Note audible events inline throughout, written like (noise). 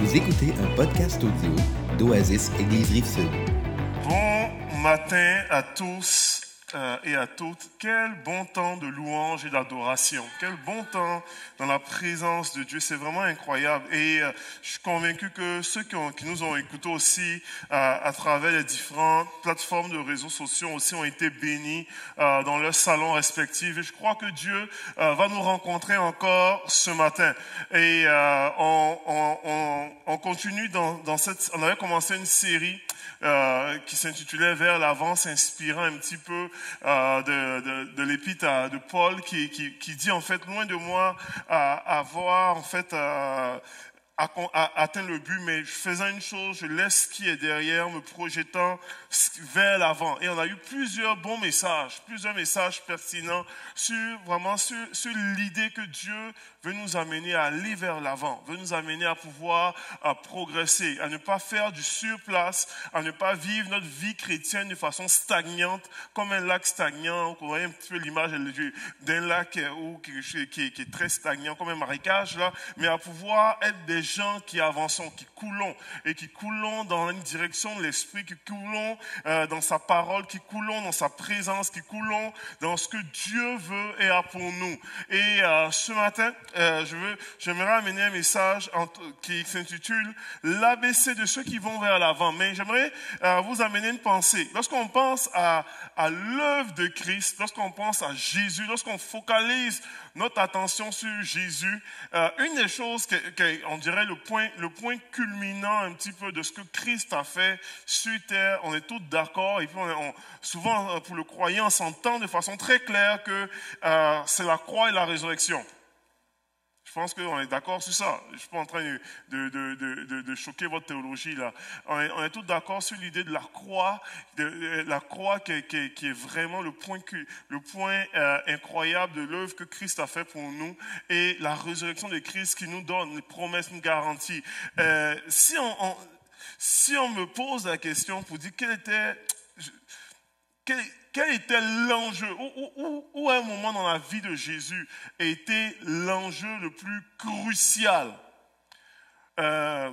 Vous écoutez un podcast audio d'Oasis Église Rive-Sud. Bon matin à tous euh, et à toutes. Quel bon temps de louange et d'adoration. Quel bon temps dans la présence de Dieu. C'est vraiment incroyable. Et euh, je suis convaincu que ceux qui, nous ont écoutés aussi à travers les différentes plateformes de réseaux sociaux aussi ont été bénis euh, dans leurs salons respectifs. Et je crois que Dieu va nous rencontrer encore ce matin. Et on, on- on- on continue dans cette... On avait commencé une série euh, qui s'intitulait Vers l'avant, s'inspirant un petit peu euh, de, de, de l'épître de Paul, qui, qui, dit en fait, loin de moi avoir en fait atteint le but, mais faisant une chose, je laisse ce qui est derrière, me projetant vers l'avant. Et on a eu plusieurs bons messages, plusieurs messages pertinents sur vraiment sur, l'idée que Dieu veut nous amener à aller vers l'avant, veut nous amener à pouvoir à progresser, à ne pas faire du surplace, à ne pas vivre notre vie chrétienne de façon stagnante, comme un lac stagnant. Vous voyez un petit peu l'image d'un lac où, qui, qui- qui est très stagnant, comme un marécage, là, mais à pouvoir être des gens qui avançons, qui coulons, et qui coulons dans une direction de l'esprit, qui coulons euh, dans sa parole, qui coulons dans sa présence, qui coulons dans ce que Dieu veut et a pour nous. Et euh, ce matin, euh, je veux, j'aimerais amener un message qui s'intitule l'ABC de ceux qui vont vers l'avant. Mais j'aimerais vous amener une pensée. Lorsqu'on pense à, l'œuvre de Christ, lorsqu'on pense à Jésus, lorsqu'on focalise notre attention sur Jésus, une des choses que, que- on dirait le point, le point culminant un petit peu de ce que Christ a fait sur terre, on est tous d'accord et puis on on- souvent euh, pour le croyant, on s'entend de façon très claire que euh, c'est la croix et la résurrection. Je pense qu'on est d'accord sur ça. Je suis pas en train de, choquer votre théologie là. On est, on tous d'accord sur l'idée de la croix, de, la croix qui, est- vraiment le point, le point euh, incroyable de l'œuvre que Christ a fait pour nous et la résurrection de Christ qui nous donne une promesse, une garantie. Si on- si on me pose la question pour dire quel était l'enjeu où, où- à un moment dans la vie de Jésus était l'enjeu le plus crucial? Euh,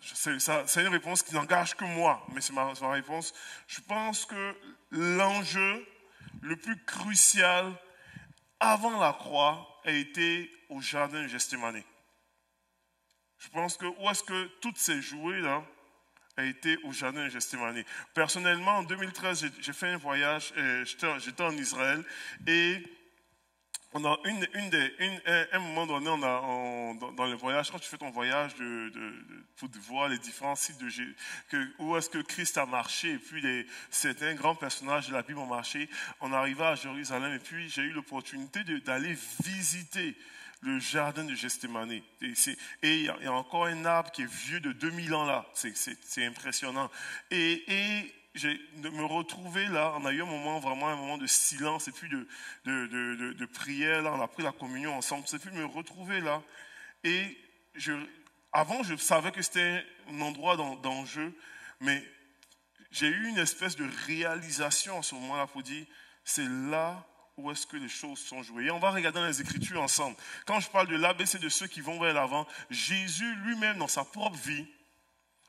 c'est une réponse qui n'engage que moi, mais c'est ma, c'est ma réponse. Je pense que l'enjeu le plus crucial avant la croix a été au jardin de Gethsemane. Je pense que où est-ce que toutes ces jouées là a été au jardin de Gethsemane? Personnellement, en 2013, j'ai- fait un voyage, euh, j'étais en Israël et a une, une des, un, moment donné, on a, dans, dans le voyage, quand tu fais ton voyage de, de- de- pour voir les différents sites de que, où est-ce que Christ a marché, et puis les, certains grands personnages de la Bible ont marché, on arriva à Jérusalem, et puis j'ai eu l'opportunité d'aller visiter le jardin de Gethsemane. Et il y, a- encore un arbre qui est vieux de 2000 ans là. C'est- impressionnant. Et, et de me retrouver là, on a eu un moment, vraiment un moment de silence et puis de, prière. Là, on a pris la communion ensemble. C'est puis me retrouver là. Et avant, je savais que c'était un endroit d'en- d'enjeu, mais j'ai eu une espèce de réalisation à ce moment-là pour dire, c'est là où est-ce que les choses sont jouées. Et on va regarder dans les Écritures ensemble. Quand je parle de l'ABC de ceux qui vont vers l'avant, Jésus lui-même, dans sa propre vie,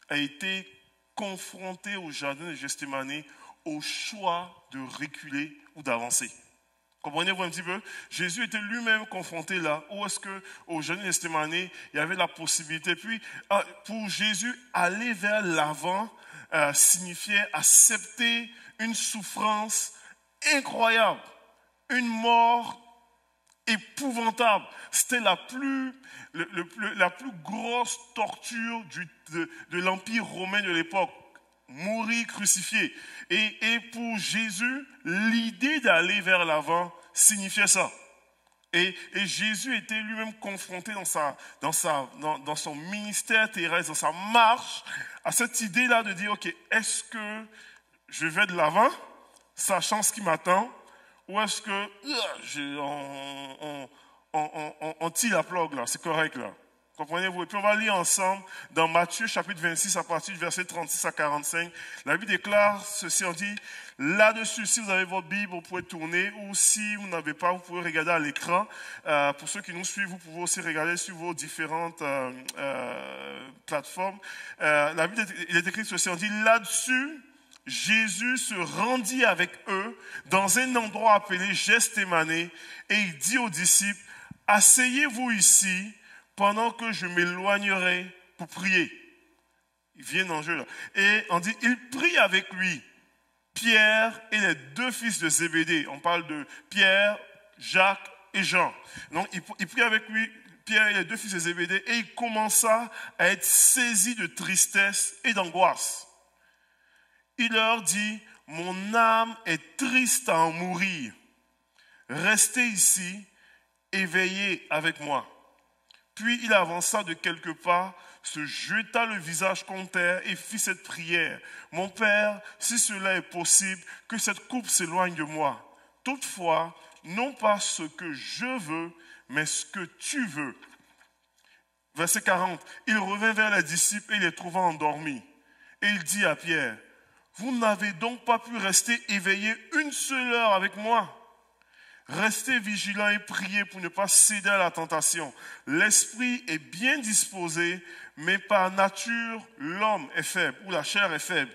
a été confronté au jardin de Gethsemane au choix de reculer ou d'avancer. Comprenez-vous un petit peu? Jésus était lui-même confronté là. Où est-ce que, au jardin de Gethsemane, il y avait la possibilité? Puis, ah, pour Jésus, aller vers l'avant euh, signifiait accepter une souffrance incroyable, une mort épouvantable. C'était la plus, la plus grosse torture de, l'Empire romain de l'époque. Mourir crucifié. Et, pour Jésus, l'idée d'aller vers l'avant signifiait ça. Et, et Jésus était lui-même confronté dans, sa, dans, sa, dans, dans son ministère terrestre, dans sa marche, à cette idée-là de dire, OK, est-ce que je vais de l'avant, sachant ce qui m'attend, ou est-ce que euh, on, tire la plug là, c'est correct là Comprenez-vous? Et puis on va lire ensemble dans Matthieu chapitre 26 à partir du verset 36 à 45. La Bible déclare ceci, on dit, là-dessus, si vous avez votre Bible, vous pouvez tourner, ou si vous n'avez pas, vous pouvez regarder à l'écran. Euh, pour ceux qui nous suivent, vous pouvez aussi regarder sur vos différentes euh, plateformes. la Bible, il est écrit ceci, on dit, là-dessus, Jésus se rendit avec eux dans un endroit appelé Gestémané et il dit aux disciples, asseyez-vous ici pendant que je m'éloignerai pour prier. Il vient en jeu là. Et on dit, il prie avec lui, Pierre et les deux fils de Zébédée. On parle de Pierre, Jacques et Jean. Donc il, prie avec lui, Pierre et les deux fils de Zébédée, et il commença à être saisi de tristesse et d'angoisse. Il leur dit, mon âme est triste à en mourir. Restez ici et veillez avec moi. Puis il avança de quelques pas, se jeta le visage contre terre et fit cette prière. Mon Père, si cela est possible, que cette coupe s'éloigne de moi. Toutefois, non pas ce que je veux, mais ce que tu veux. Verset 40. Il revint vers les disciples et les trouva endormis. Et il dit à Pierre, vous n'avez donc pas pu rester éveillé une seule heure avec moi. Restez vigilants et priez pour ne pas céder à la tentation. L'esprit est bien disposé, mais par nature, l'homme est faible, ou la chair est faible.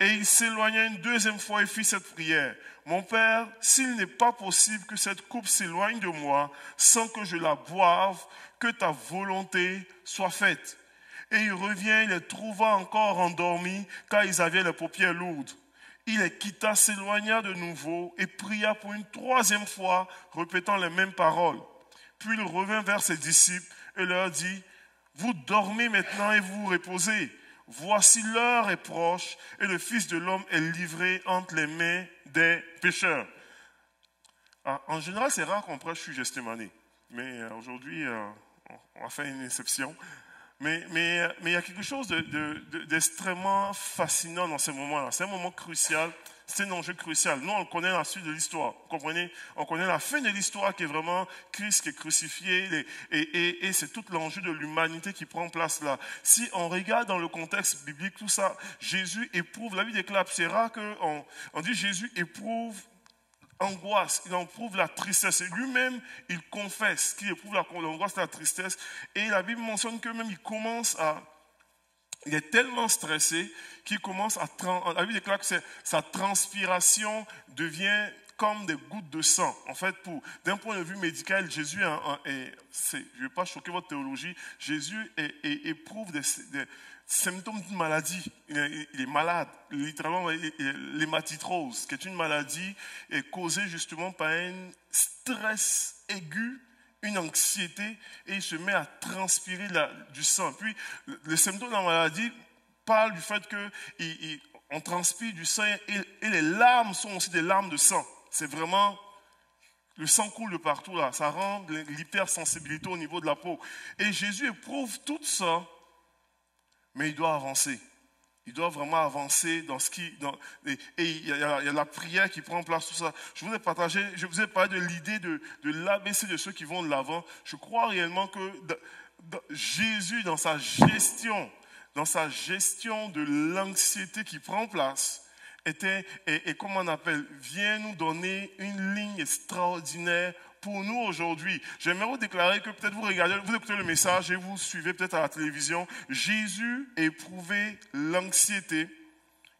Et il s'éloigna une deuxième fois et fit cette prière. Mon Père, s'il n'est pas possible que cette coupe s'éloigne de moi sans que je la boive, que ta volonté soit faite. Et il revient, il les trouva encore endormis, car ils avaient les paupières lourdes. Il les quitta, s'éloigna de nouveau et pria pour une troisième fois, répétant les mêmes paroles. Puis il revint vers ses disciples et leur dit, Vous dormez maintenant et vous reposez. Voici l'heure est proche et le Fils de l'homme est livré entre les mains des pécheurs. Ah, en général, c'est rare qu'on prêche sur mais euh, aujourd'hui, euh, on va faire une exception. Mais, mais, mais il y a quelque chose d'extrêmement fascinant dans ce moment-là. C'est un moment crucial. C'est un enjeu crucial. Nous, on connaît la suite de l'histoire. Comprenez? On connaît la fin de l'histoire qui est vraiment Christ qui est crucifié et, et, et c'est tout l'enjeu de l'humanité qui prend place là. Si on regarde dans le contexte biblique tout ça, Jésus éprouve, la vie déclare, c'est rare qu'on on dit Jésus éprouve angoisse, il éprouve la tristesse. Et lui-même, il confesse qu'il éprouve l'angoisse la tristesse. Et la Bible mentionne que même il commence à... Il est tellement stressé qu'il commence à... La Bible déclare que sa transpiration devient comme des gouttes de sang. En fait, pour, d'un point de vue médical, Jésus est, je ne vais pas choquer votre théologie, Jésus éprouve des, symptômes d'une maladie. Il est, malade, littéralement l'hématitrose, qui est une maladie causée justement par un stress aigu, une anxiété, et il se met à transpirer du sang. Puis, les symptômes de la maladie parlent du fait qu'on transpire du sang et, les larmes sont aussi des larmes de sang. C'est vraiment le sang coule de partout là, ça rend l'hypersensibilité au niveau de la peau. Et Jésus éprouve tout ça mais il doit avancer. Il doit vraiment avancer dans ce qui. et, il, y a, la prière qui prend place, tout ça. Je vous ai partagé, je vous ai parlé de l'idée de, de l'ABC de ceux qui vont de l'avant. Je crois réellement que Jésus, dans sa gestion, dans sa gestion de l'anxiété qui prend place, était, et, et comme on appelle, vient nous donner une ligne extraordinaire pour nous aujourd'hui. J'aimerais vous déclarer que peut-être vous regardez, vous écoutez le message et vous suivez peut-être à la télévision. Jésus a éprouvé l'anxiété.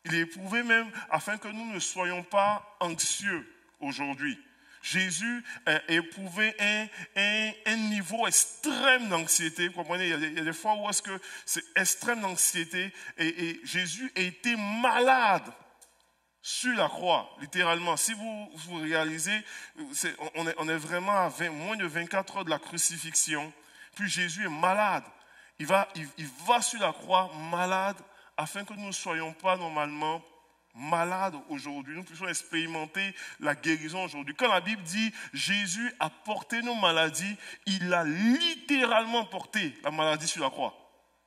Il éprouvé même afin que nous ne soyons pas anxieux aujourd'hui. Jésus a éprouvé un, un, niveau extrême d'anxiété. Vous comprenez, il y, a des, fois où est-ce que c'est extrême d'anxiété et, et Jésus été malade sur la croix, littéralement. Si vous, vous réalisez, on, est, vraiment à moins de 24 heures de la crucifixion. Puis Jésus est malade. Il va, il, il va sur la croix malade afin que nous ne soyons pas normalement malades aujourd'hui. Nous puissions expérimenter la guérison aujourd'hui. Quand la Bible dit Jésus a porté nos maladies, il a littéralement porté la maladie sur la croix.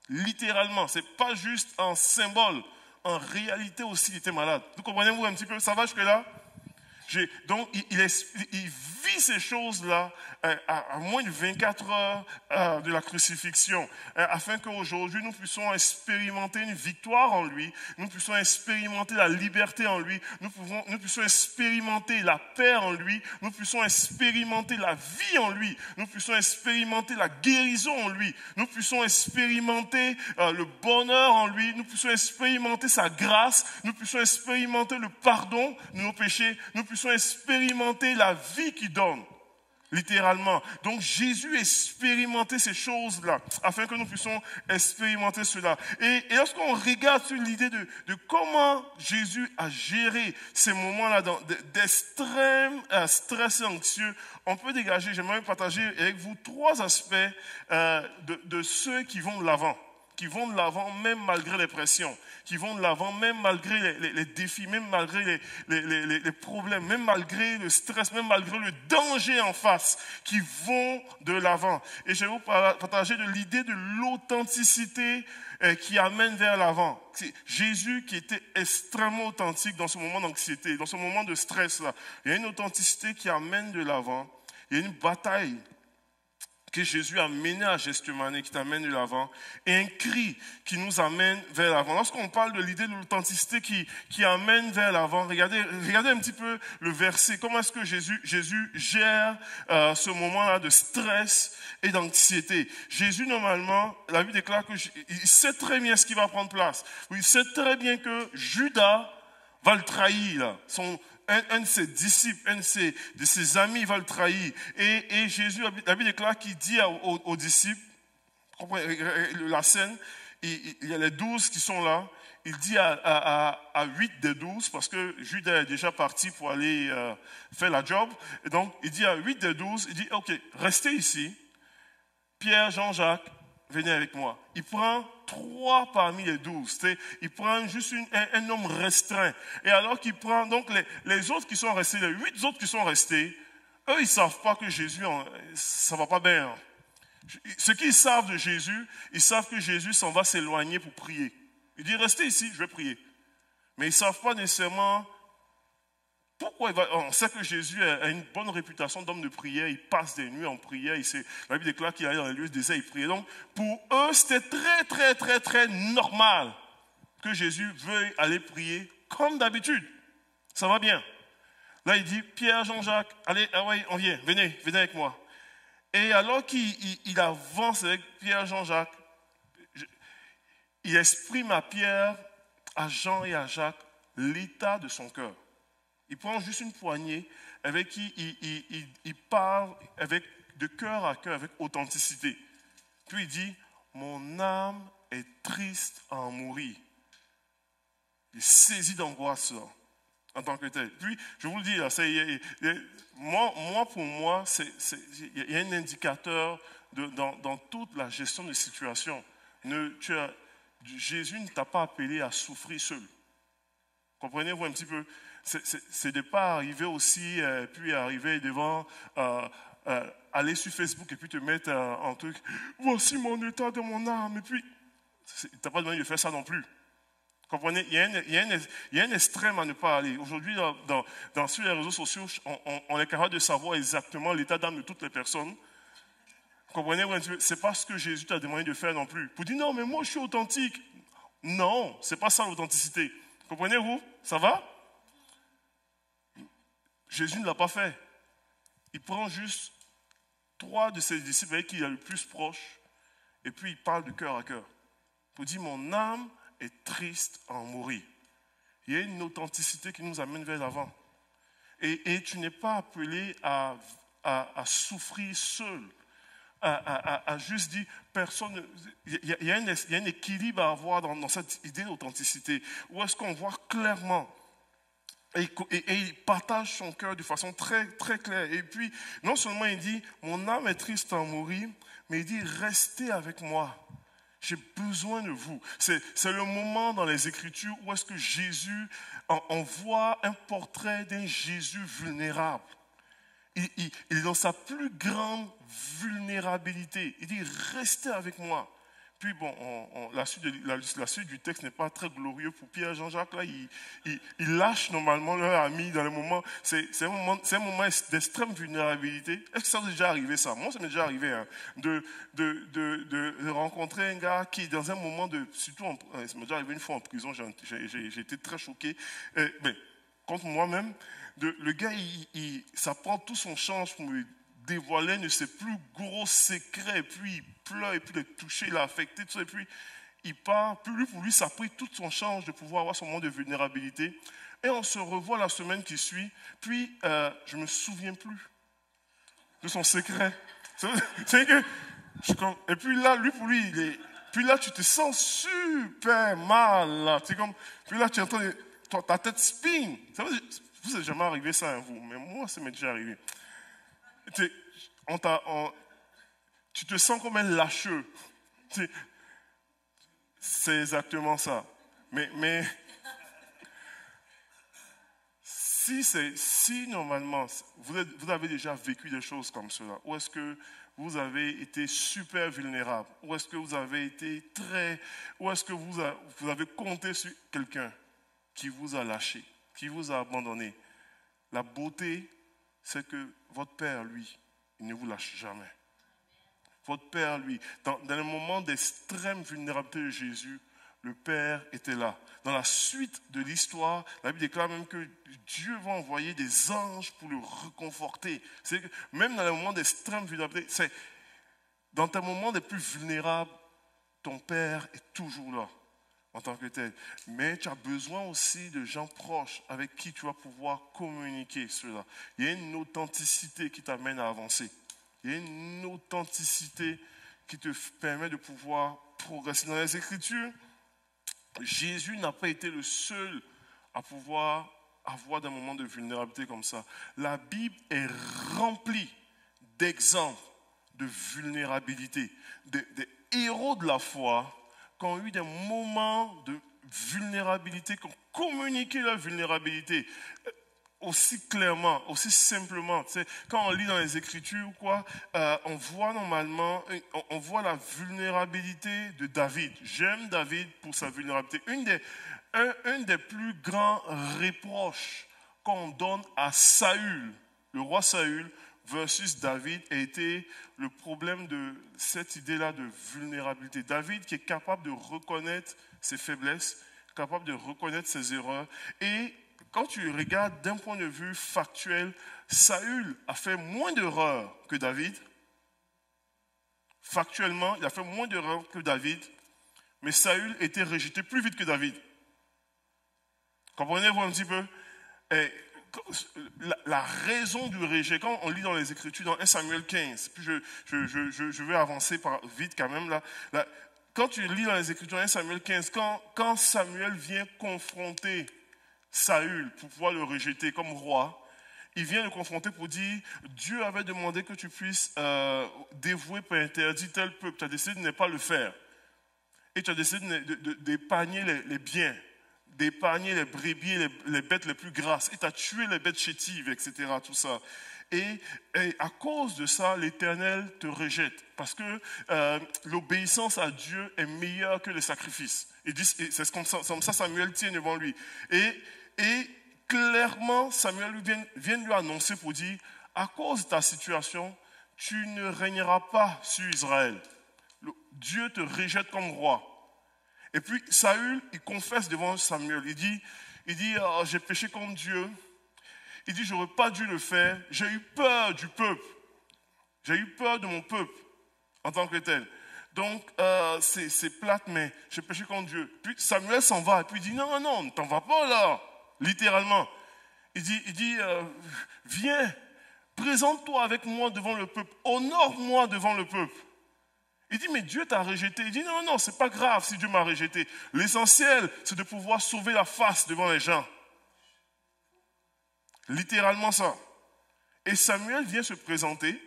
Littéralement. Ce n'est pas juste un symbole en réalité aussi, il était malade. Vous comprenez-vous un petit peu? Ça va jusque-là? Donc, il, vit ces choses-là à, moins de 24 heures euh, de la crucifixion, euh, afin qu'aujourd'hui, nous puissions expérimenter une victoire en lui, nous puissions expérimenter la liberté en lui, nous, pouvons, nous puissions expérimenter la paix en lui, nous puissions expérimenter la vie en lui, nous puissions expérimenter la guérison en lui, nous puissions expérimenter le bonheur en lui, nous puissions expérimenter sa grâce, nous puissions expérimenter le pardon de nos péchés, nous puissions expérimenter la vie qu'il donne. Littéralement. Donc Jésus expérimentait ces choses-là, afin que nous puissions expérimenter cela. Et, lorsqu'on regarde sur l'idée de, de, comment Jésus a géré ces moments-là d'extrême euh, stress anxieux, on peut dégager, j'aimerais partager avec vous trois aspects euh, de, de ceux qui vont de l'avant qui vont de l'avant même malgré les pressions, qui vont de l'avant même malgré les, défis, même malgré les, problèmes, même malgré le stress, même malgré le danger en face, qui vont de l'avant. Et je vais vous partager de l'idée de l'authenticité euh, qui amène vers l'avant. Jésus qui était extrêmement authentique dans ce moment d'anxiété, dans ce moment de stress-là. Il y a une authenticité qui amène de l'avant. Il y a une bataille Jésus a mené à Gethsemane qui t'amène de l'avant, et un cri qui nous amène vers l'avant. Lorsqu'on parle de l'idée de l'authenticité qui, qui amène vers l'avant, regardez, regardez un petit peu le verset. Comment est-ce que Jésus, Jésus gère euh, ce moment-là de stress et d'anxiété? Jésus, normalement, la Bible déclare qu'il sait très bien ce qui va prendre place. Il sait très bien que Judas va le trahir. Son, un, de ses disciples, un de ses, amis va le trahir. Et, Jésus, la Bible déclare qu'il dit aux, disciples, la scène, il, y a les douze qui sont là, il dit à, huit des douze, parce que Judas est déjà parti pour aller euh, faire la job, et donc il dit à huit des douze, il dit, ok, restez ici, Pierre, Jean-Jacques, venez avec moi. Il prend trois parmi les douze. Il prend juste un, nombre restreint. Et alors qu'il prend donc les, autres qui sont restés, les huit autres qui sont restés, eux, ils savent pas que Jésus, ça va pas bien. Ce qu'ils savent de Jésus, ils savent que Jésus s'en va s'éloigner pour prier. Il dit, restez ici, je vais prier. Mais ils savent pas nécessairement pourquoi On sait que Jésus a une bonne réputation d'homme de prière, il passe des nuits en prière, il la Bible déclare qu'il allait dans les lieux de il priait. Donc, pour eux, c'était très, très, très, très normal que Jésus veuille aller prier comme d'habitude. Ça va bien. Là, il dit, Pierre, Jean-Jacques, allez, ah ouais, on vient, venez, venez avec moi. Et alors qu'il avance avec Pierre, Jean-Jacques, il exprime à Pierre, à Jean et à Jacques l'état de son cœur. Il prend juste une poignée avec qui il, parle avec, de cœur à cœur, avec authenticité. Puis il dit, mon âme est triste à en mourir. Il saisit d'angoisse en tant que tel. Puis, je vous le dis, moi, moi, pour moi, il y a un indicateur dans, toute la gestion de situation. Ne, Jésus ne t'a pas appelé à souffrir seul. Comprenez-vous un petit peu? C'est de ne pas arriver aussi, euh, puis arriver devant, euh, euh, aller sur Facebook et puis te mettre en truc, voici mon état de mon âme, et puis, tu n'as pas besoin de faire ça non plus. Comprenez? Il y, a un, il, y a un, extrême à ne pas aller. Aujourd'hui, dans, sur les réseaux sociaux, on, on est capable de savoir exactement l'état d'âme de toutes les personnes. Comprenez? C'est pas ce que Jésus t'a demandé de faire non plus. Pour dire non, mais moi je suis authentique. Non, c'est pas ça l'authenticité. Comprenez-vous? Ça va? Jésus ne l'a pas fait. Il prend juste trois de ses disciples avec qui il est le plus proche, et puis il parle de cœur à cœur. Pour dire, mon âme est triste en mourir. Il y a une authenticité qui nous amène vers l'avant. Et, tu n'es pas appelé à, souffrir seul, à, juste dire, personne. Il y, a, un, équilibre à avoir dans cette idée d'authenticité, où est-ce qu'on voit clairement et, il partage son cœur de façon très, très claire. Et puis, non seulement il dit, mon âme est triste à mourir, mais il dit, restez avec moi. J'ai besoin de vous. C'est le moment dans les Écritures où est-ce que Jésus envoie un portrait d'un Jésus vulnérable. Il, il, est dans sa plus grande vulnérabilité. Il dit, restez avec moi. Puis bon, la, suite du texte n'est pas très glorieux pour Pierre Jean-Jacques. Là, il, il, lâche normalement leur ami dans le moment. C'est un moment, d'extrême vulnérabilité. Est-ce que ça est déjà arrivé ça? Moi, ça m'est déjà arrivé hein, de, rencontrer un gars qui, dans un moment de, surtout, euh, ça m'est déjà arrivé une fois en prison. J'ai été très choqué. Euh, mais contre moi-même, le gars, il, ça prend tout son change pour me dévoiler ne ses plus gros secrets, puis il pleure, et puis le toucher, il a affecté, et puis il part. Puis lui, pour lui, ça a pris toute son chance de pouvoir avoir son moment de vulnérabilité. Et on se revoit la semaine qui suit, puis euh, je ne me souviens plus de son secret. (laughs) C'est que, et puis là, lui, pour lui, il est, puis là, tu te sens super mal. Là. Comme, puis là, tu entends ta tête spin. Vous, vous jamais arrivé ça à vous, mais moi, ça m'est déjà arrivé tu te sens comme un lâcheux. C'est exactement ça. Mais, mais si, si normalement vous, avez déjà vécu des choses comme cela, ou est-ce que vous avez été super vulnérable, ou est-ce que vous avez été très, ou est-ce que vous avez compté sur quelqu'un qui vous a lâché, qui vous a abandonné, la beauté, c'est que votre Père, lui, il ne vous lâche jamais. Votre Père, lui, dans, le moment d'extrême vulnérabilité de Jésus, le Père était là. Dans la suite de l'histoire, la Bible déclare même que Dieu va envoyer des anges pour le reconforter. C'est même dans le moment d'extrême vulnérabilité, c'est dans tes moments les plus vulnérables, ton Père est toujours là en tant que tel. Mais tu as besoin aussi de gens proches avec qui tu vas pouvoir communiquer cela. Il y a une authenticité qui t'amène à avancer. Il y a une authenticité qui te permet de pouvoir progresser dans les Écritures. Jésus n'a pas été le seul à pouvoir avoir des moments de vulnérabilité comme ça. La Bible est remplie d'exemples de vulnérabilité, des héros de la foi qui ont eu des moments de vulnérabilité, qui ont communiqué leur vulnérabilité euh, aussi clairement, aussi simplement. quand on lit dans les Écritures, quoi, euh, on voit normalement, on, voit la vulnérabilité de David. J'aime David pour sa vulnérabilité. Une des, un, des plus grands reproches qu'on donne à Saül, le roi Saül, versus David a été le problème de cette idée-là de vulnérabilité. David qui est capable de reconnaître ses faiblesses, capable de reconnaître ses erreurs. Et quand tu regardes d'un point de vue factuel, Saül a fait moins d'erreurs que David. Factuellement, il a fait moins d'erreurs que David, mais Saül était rejeté plus vite que David. Comprenez-vous un petit peu? La, raison du rejet, quand on lit dans les Écritures, dans 1 Samuel 15, puis je, je, vais avancer par, vite quand même là, quand tu lis dans les Écritures 1 Samuel 15, quand, quand Samuel vient confronter Saül pour pouvoir le rejeter comme roi, il vient le confronter pour dire Dieu avait demandé que tu puisses euh, dévouer par interdit tel peuple. Tu as décidé de ne pas le faire. Et tu as décidé d'épargner les, les biens d'épargner les brebis, les, bêtes les plus grasses. Et tu as tué les bêtes chétives, etc. Tout ça. Et, à cause de ça, l'Éternel te rejette. Parce que euh, l'obéissance à Dieu est meilleure que le sacrifice. Et c'est comme ça, Samuel tient devant lui. Et, et clairement, Samuel vient, vient lui annoncer pour dire, à cause de ta situation, tu ne régneras pas sur Israël. Dieu te rejette comme roi. Et puis Saül, il confesse devant Samuel. Il dit, il dit oh, j'ai péché contre Dieu. Il dit, j'aurais pas dû le faire. J'ai eu peur du peuple. J'ai eu peur de mon peuple en tant que tel. Donc, euh, c'est plate, mais j'ai péché contre Dieu. Puis Samuel s'en va. Et puis il dit, non, non, ne t'en va pas là. Littéralement. Il dit, il dit euh, viens, présente-toi avec moi devant le peuple. Honore-moi devant le peuple. Il dit, mais Dieu t'a rejeté. Il dit, non, non, c'est pas grave si Dieu m'a rejeté. L'essentiel, c'est de pouvoir sauver la face devant les gens. Littéralement ça. Et Samuel vient se présenter,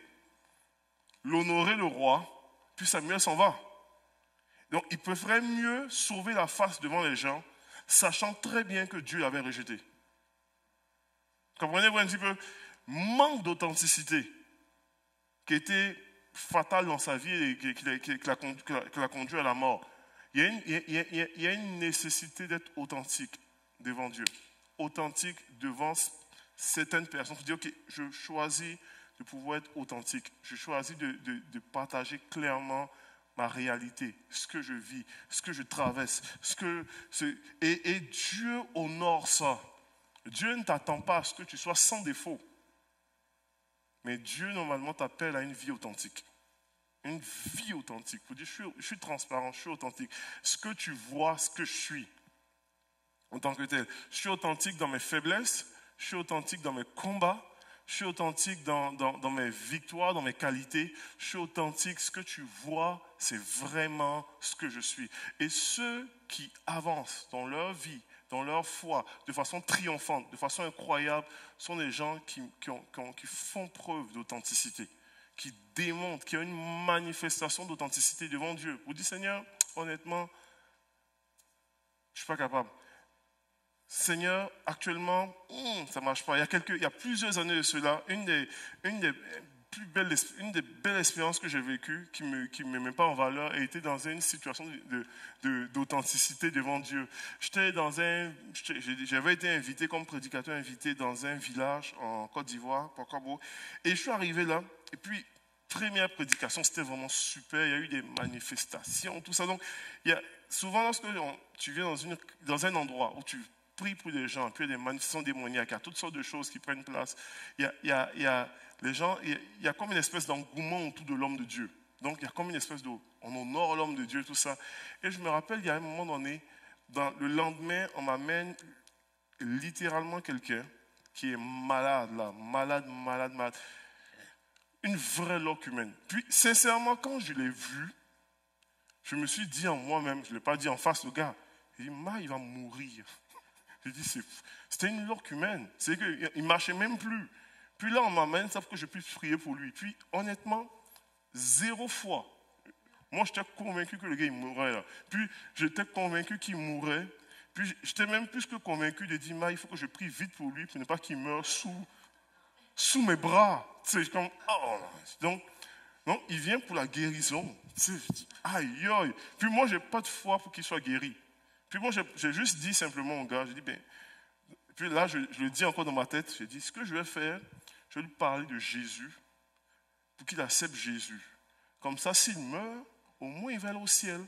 l'honorer le roi, puis Samuel s'en va. Donc il préférait mieux sauver la face devant les gens, sachant très bien que Dieu l'avait rejeté. Comprenez-vous un petit peu? Manque d'authenticité qui était fatale dans sa vie et qui, l'a conduit à la mort. Il y a une, nécessité d'être authentique devant Dieu, authentique devant certaines personnes. Il dire, OK, je choisis de pouvoir être authentique. Je choisis de, partager clairement ma réalité, ce que je vis, ce que je traverse. Et Dieu honore ça. Dieu ne t'attend pas à ce que tu sois sans défaut. Mais Dieu, normalement, t'appelle à une vie authentique. Une vie authentique. Je suis, transparent, je suis authentique. Ce que tu vois, ce que je suis en tant que tel. Je suis authentique dans mes faiblesses, je suis authentique dans mes combats, je suis authentique dans, mes victoires, dans mes qualités, je suis authentique. Ce que tu vois, c'est vraiment ce que je suis. Et ceux qui avancent dans leur vie, dans leur foi, de façon triomphante, de façon incroyable, sont des gens qui font preuve d'authenticité, qui démontrent, qui ont une manifestation d'authenticité devant Dieu. Vous dites, Seigneur, honnêtement, je ne suis pas capable. Seigneur, actuellement, hmm, ça ne marche pas. Il y, a quelques, il y a plusieurs années de cela, une des, une des une des belles expériences que j'ai vécues, qui ne me, qui me met pas en valeur, a été dans une situation d'authenticité de, devant Dieu. J'avais été invité comme prédicateur invité dans un village en Côte d'Ivoire, Pocabo, et je suis arrivé là, et puis première prédication, c'était vraiment super. Il y a eu des manifestations, tout ça. Donc, il y a, souvent, lorsque tu viens dans, une, dans un endroit où tu prie pour les gens, puis il y a des manifestations démoniaques, il y a toutes sortes de choses qui prennent place. Il y a les gens, il y a comme une espèce d'engouement autour de l'homme de Dieu. Donc il y a comme une espèce de, on honore l'homme de Dieu, tout ça. Et je me rappelle, il y a un moment donné, le lendemain, on m'amène littéralement quelqu'un qui est malade, là, malade, malade, malade. Une vraie loque humaine. Puis, sincèrement, quand je l'ai vu, je me suis dit en moi-même, je ne l'ai pas dit en face au gars, il dit, il va mourir. Je dis, c'était une loque humaine. C'est qu'il ne marchait même plus. Puis là, on m'amène, ça que je puisse prier pour lui. Puis, honnêtement, zéro fois. Moi, j'étais convaincu que le gars, il mourrait là. Puis, j'étais convaincu qu'il mourrait. Puis, j'étais même plus que convaincu de dire, il faut que je prie vite pour lui, pour ne pas qu'il meure sous, sous mes bras. C'est comme, oh. Donc, donc, il vient pour la guérison. Je dis. Puis moi, je n'ai pas de foi pour qu'il soit guéri. Puis moi, j'ai juste dit simplement au gars, j'ai dit, ben, puis là, je, le dis encore dans ma tête, j'ai dit, ce que je vais faire, je lui parler de Jésus pour qu'il accepte Jésus. Comme ça, s'il meurt, au moins il va aller au ciel.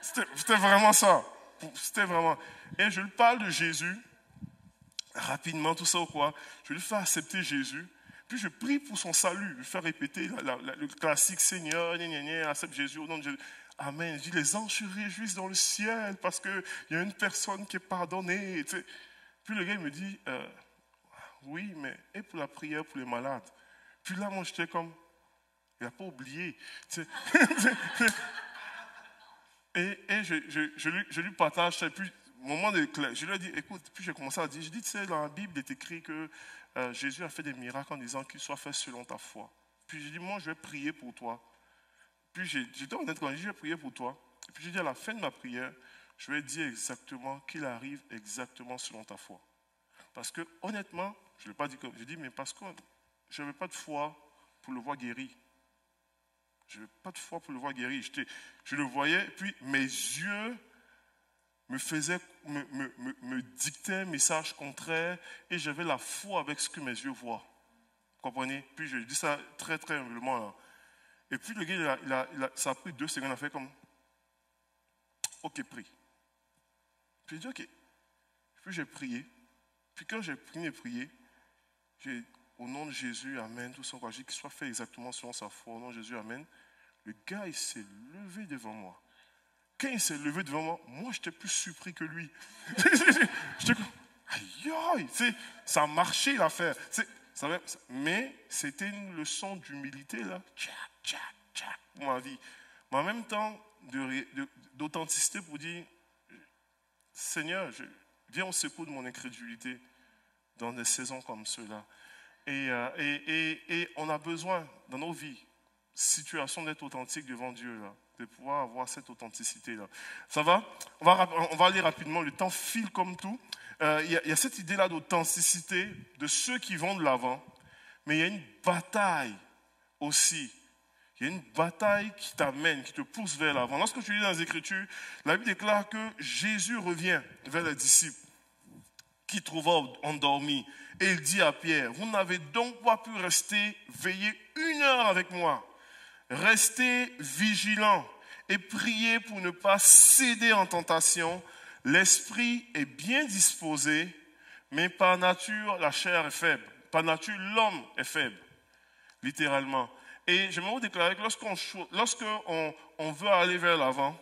C'était vraiment ça. C'était vraiment. Et je lui parle de Jésus, rapidement, tout ça ou quoi. Je lui fais accepter Jésus. Puis je prie pour son salut, je lui fais répéter le classique Seigneur, accepte Jésus au nom de Jésus. Amen. Je dis, les anges se réjouissent dans le ciel parce qu'il y a une personne qui est pardonnée. Puis le gars me dit, euh, oui, mais et pour la prière pour les malades? Puis là, moi, j'étais comme, il n'a pas oublié. (laughs) et, et je, je, je, lui, je, lui, partage ça. Puis, moment de je lui ai dit, écoute, puis j'ai commencé à dire, je dis, tu sais, dans la Bible, il est écrit que euh, Jésus a fait des miracles en disant qu'il soit fait selon ta foi. Puis j'ai dit, moi, je vais prier pour toi. Puis j'étais honnête quand j'ai prié pour toi. Puis j'ai dit à la fin de ma prière, je vais dire exactement qu'il arrive exactement selon ta foi. Parce que honnêtement, je ne l'ai pas dit comme, je dis, mais parce que je n'avais pas de foi pour le voir guéri. Je n'avais pas de foi pour le voir guéri. Je le voyais, puis mes yeux me faisaient, me, dictaient un message contraire, et j'avais la foi avec ce que mes yeux voient. Vous comprenez? Puis je dis ça très, très humblement. Là. Et puis le gars, a, ça a pris deux secondes à faire comme Ok, prie. Puis il dit Ok. Puis j'ai prié. Puis quand j'ai prié et prié, j'ai au nom de Jésus, Amen, tout son quoi, qu'il soit fait exactement selon sa foi, au nom de Jésus, Amen. Le gars, il s'est levé devant moi. Quand il s'est levé devant moi, moi, j'étais plus surpris que lui. (laughs) j'étais comme, aïe, aïe, ça a marché l'affaire. Mais c'était une leçon d'humilité, là tchac, tchac, pour ma vie. Mais en même temps, d'authenticité pour dire, Seigneur, je, viens au secours de mon incrédulité dans des saisons comme ceux-là. Et, euh, et, et, on a besoin dans nos vies, situation d'être authentique devant Dieu, là, de pouvoir avoir cette authenticité-là. Ça va? On, va on va aller rapidement, le temps file comme tout. Euh, il y, y, a cette idée-là d'authenticité de ceux qui vont de l'avant, mais il y a une bataille aussi Il y a une bataille qui t'amène, qui te pousse vers l'avant. Lorsque tu lis dans les Écritures, la Bible déclare que Jésus revient vers les disciples qui trouva endormis. Et il dit à Pierre, vous n'avez donc pas pu rester veiller une heure avec moi. Restez vigilants et priez pour ne pas céder en tentation. L'esprit est bien disposé, mais par nature, la chair est faible. Par nature, l'homme est faible, littéralement. Et je vous déclarer que lorsqu'on on, veut aller vers l'avant,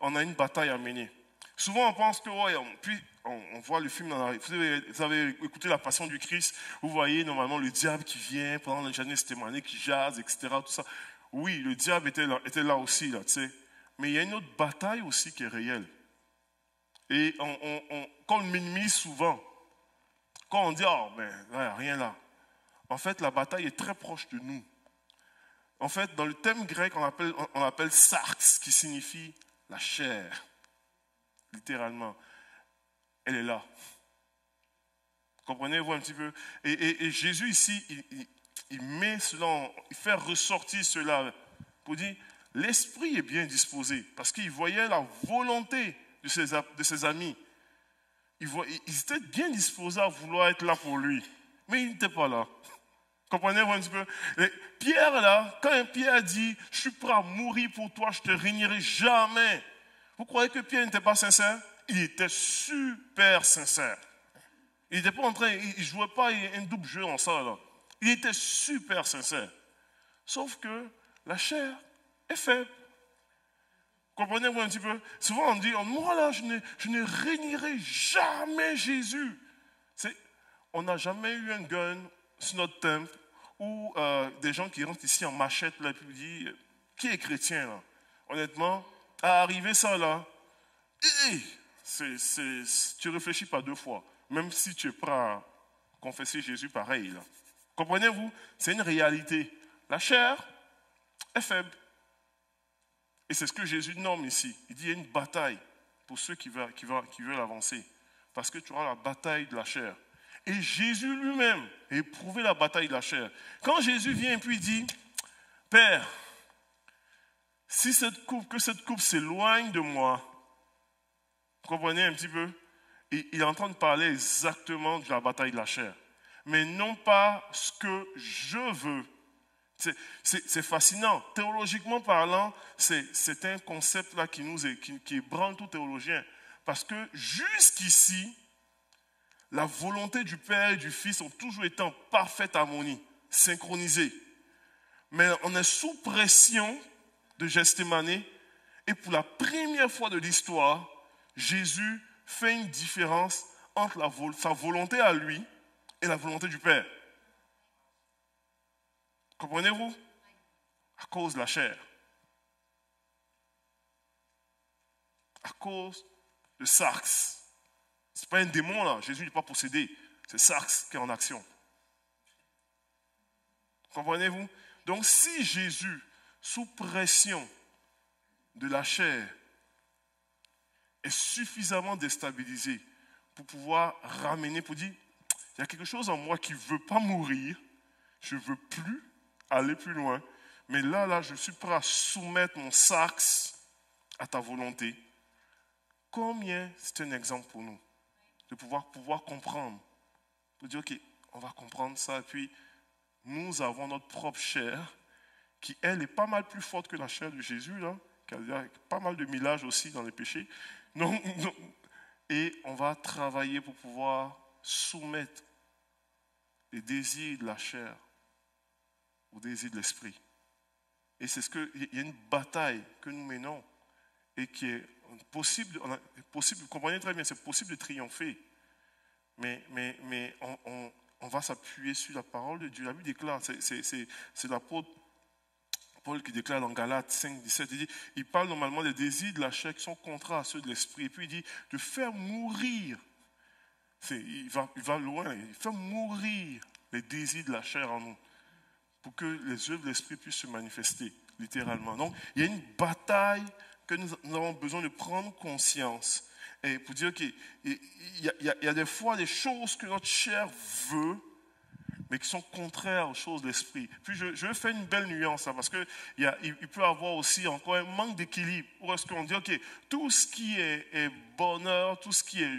on a une bataille à mener. Souvent, on pense que, ouais, puis on, voit le film, dans vous, avez, écouté La Passion du Christ, vous voyez normalement le diable qui vient pendant les Janus témoignées, qui jase, etc. Tout ça. Oui, le diable était là, était là aussi, là, tu sais. Mais il y a une autre bataille aussi qui est réelle. Et on, quand on minimise souvent, quand on dit, oh, ben, rien là. En fait, la bataille est très proche de nous. En fait, dans le thème grec, on appelle, on appelle qui signifie la chair, littéralement. Elle est là. Comprenez-vous un petit peu? Et, Jésus ici, il, met cela, il fait ressortir cela pour dire, l'esprit est bien disposé, parce qu'il voyait la volonté de ses, amis. Ils, ils étaient bien disposés à vouloir être là pour lui, mais il n'était pas là. Comprenez-vous un petit peu? Pierre, là, quand Pierre dit Je suis prêt à mourir pour toi, je te régnerai jamais. Vous croyez que Pierre n'était pas sincère? Il était super sincère. Il n'était pas en train, il ne jouait pas un double jeu en ça. Là. Il était super sincère. Sauf que la chair est faible. Comprenez-vous un petit peu? Souvent on dit Moi là, je ne, je ne régnerai jamais Jésus. On n'a jamais eu un gun sur notre temple ou euh, des gens qui rentrent ici en machette, là, puis disent, qui est chrétien, là Honnêtement, à arriver ça, là, tu c'est, tu réfléchis pas deux fois, même si tu es prêt à confesser Jésus pareil. Comprenez-vous? C'est une réalité. La chair est faible. Et c'est ce que Jésus nomme ici. Il dit, il y a une bataille pour ceux qui veulent avancer. Parce que tu auras la bataille de la chair. Et Jésus lui-même a éprouvé la bataille de la chair. Quand Jésus vient et puis dit, Père, si cette coupe, que cette coupe s'éloigne de moi, vous comprenez un petit peu Il est en train de parler exactement de la bataille de la chair. Mais non pas ce que je veux. C'est fascinant. Théologiquement parlant, c'est un concept-là qui nous qui ébranle tout théologien. Parce que jusqu'ici, la volonté du Père et du Fils ont toujours été en parfaite harmonie, synchronisée. Mais on est sous pression de Gethsemane et pour la première fois de l'histoire, Jésus fait une différence entre sa volonté à lui et la volonté du Père. Comprenez-vous? À cause de la chair. À cause de Sarx. Ce n'est pas un démon là. Jésus n'est pas possédé. C'est Sarx qui est en action. Comprenez-vous? Donc si Jésus, sous pression de la chair, est suffisamment déstabilisé pour pouvoir ramener, pour dire, il y a quelque chose en moi qui ne veut pas mourir, je ne veux plus aller plus loin, mais là, là, je suis prêt à soumettre mon sax à ta volonté. Combien c'est un exemple pour nous de pouvoir, pouvoir comprendre? De dire, OK, on va comprendre ça. Et puis, nous avons notre propre chair, qui, elle, est pas mal plus forte que la chair de Jésus, là, qui a pas mal de millage aussi dans les péchés. (laughs) Non, Et on va travailler pour pouvoir soumettre les désirs de la chair aux désirs de l'esprit. Et c'est ce que, il y a une bataille que nous menons et qui est possible, possible, vous comprenez très bien, c'est possible de triompher. Mais, mais, mais on, on, va s'appuyer sur la parole de Dieu. La Bible déclare, c'est l'apôtre Paul qui déclare dans Galates 5, 17, il, parle normalement des désirs de la chair qui sont contraires à ceux de l'esprit. Et puis il dit de faire mourir. Il va, il va loin, il fait mourir les désirs de la chair en nous pour que les œuvres de l'esprit puissent se manifester, littéralement. Donc, il y a une bataille que nous, avons besoin de prendre conscience. Et pour dire qu'il y, y, a des fois des choses que notre chair veut, mais qui sont contraires aux choses de l'esprit. Puis je, faire une belle nuance, là, parce qu'il il, peut y avoir aussi encore un manque d'équilibre. Où est-ce qu'on dit, OK, tout ce qui est, bonheur, tout ce qui est,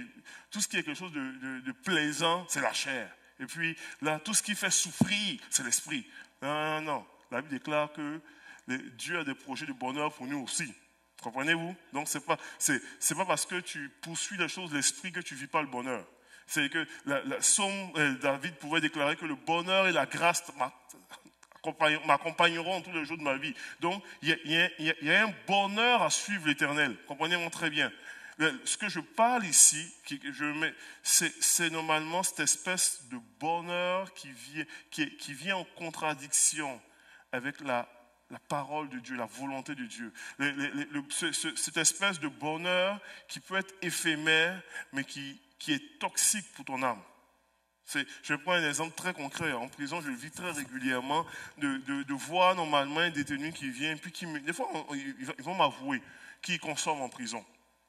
tout ce qui est quelque chose de, plaisant, c'est la chair. Et puis là, tout ce qui fait souffrir, c'est l'esprit. Non, non, non. La Bible déclare que Dieu a des projets de bonheur pour nous aussi. Comprenez-vous? Donc, ce n'est pas, pas parce que tu poursuis les choses de l'esprit que tu ne vis pas le bonheur. C'est que la, somme, euh, David pouvait déclarer que le bonheur et la grâce m'accompagneront tous les jours de ma vie. Donc, il y, a, un bonheur à suivre l'éternel. Comprenez-moi très bien. Ce que je parle ici, c'est normalement cette espèce de bonheur qui vient en contradiction avec la la parole de Dieu, la volonté de Dieu. cette espèce de bonheur qui peut être éphémère, mais qui, qui est toxique pour ton âme. Je prends un exemple très concret. En prison, je vis très régulièrement, de, de, voir normalement un détenu qui vient, puis qui des fois, ils vont m'avouer qu'il consomme en prison.